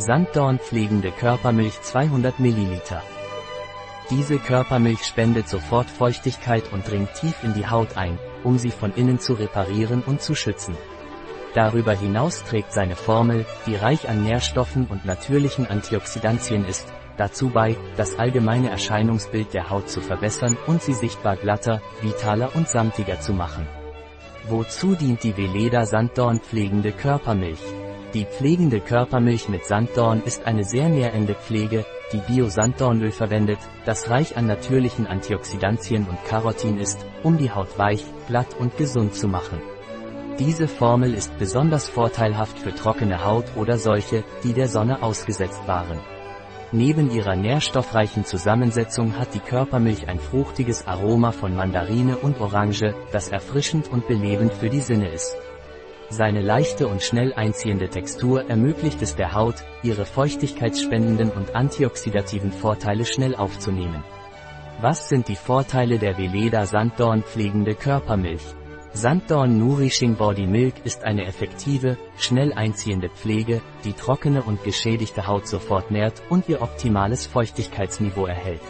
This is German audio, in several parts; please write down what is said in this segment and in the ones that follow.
Sanddorn pflegende Körpermilch 200 ml. Diese Körpermilch spendet sofort Feuchtigkeit und dringt tief in die Haut ein, um sie von innen zu reparieren und zu schützen. Darüber hinaus trägt seine Formel, die reich an Nährstoffen und natürlichen Antioxidantien ist, dazu bei, das allgemeine Erscheinungsbild der Haut zu verbessern und sie sichtbar glatter, vitaler und samtiger zu machen. Wozu dient die Veleda Sanddorn pflegende Körpermilch? Die pflegende Körpermilch mit Sanddorn ist eine sehr nährende Pflege, die Bio-Sanddornöl verwendet, das reich an natürlichen Antioxidantien und Carotin ist, um die Haut weich, glatt und gesund zu machen. Diese Formel ist besonders vorteilhaft für trockene Haut oder solche, die der Sonne ausgesetzt waren. Neben ihrer nährstoffreichen Zusammensetzung hat die Körpermilch ein fruchtiges Aroma von Mandarine und Orange, das erfrischend und belebend für die Sinne ist. Seine leichte und schnell einziehende Textur ermöglicht es der Haut, ihre feuchtigkeitsspendenden und antioxidativen Vorteile schnell aufzunehmen. Was sind die Vorteile der Veleda Sanddorn pflegende Körpermilch? Sanddorn Nourishing Body Milk ist eine effektive, schnell einziehende Pflege, die trockene und geschädigte Haut sofort nährt und ihr optimales Feuchtigkeitsniveau erhält.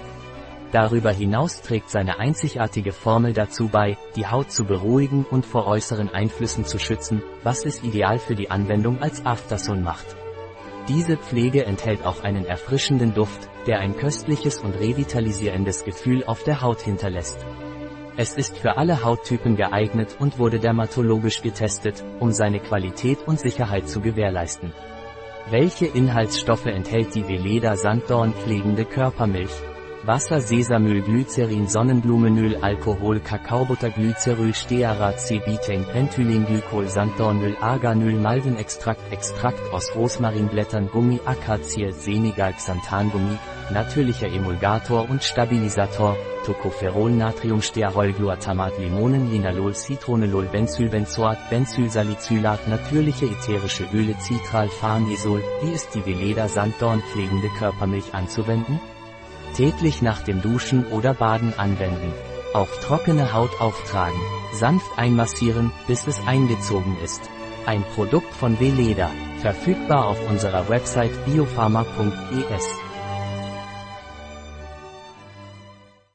Darüber hinaus trägt seine einzigartige Formel dazu bei, die Haut zu beruhigen und vor äußeren Einflüssen zu schützen, was es ideal für die Anwendung als Aftersun macht. Diese Pflege enthält auch einen erfrischenden Duft, der ein köstliches und revitalisierendes Gefühl auf der Haut hinterlässt. Es ist für alle Hauttypen geeignet und wurde dermatologisch getestet, um seine Qualität und Sicherheit zu gewährleisten. Welche Inhaltsstoffe enthält die Veleda Sanddorn pflegende Körpermilch? Wasser, Sesamöl, Glycerin, Sonnenblumenöl, Alkohol, Kakaobutter, Glyceryl, Stearat, C-Betaine, Penthylenglykol, Sanddornöl, Arganöl, Malvenextrakt, Extrakt aus Rosmarinblättern, Gummi, Akazie, Senegal, Xanthangummi, natürlicher Emulgator und Stabilisator, Tocopherol Natriumstearolglutamat Limonen Linalol Citronelol Benzylbenzoat Benzylsalicylat natürliche ätherische Öle Citral Farnesol Wie ist die Veleda Sanddorn pflegende Körpermilch anzuwenden? Täglich nach dem Duschen oder Baden anwenden. Auf trockene Haut auftragen. Sanft einmassieren, bis es eingezogen ist. Ein Produkt von Veleda. Verfügbar auf unserer Website biopharma.es.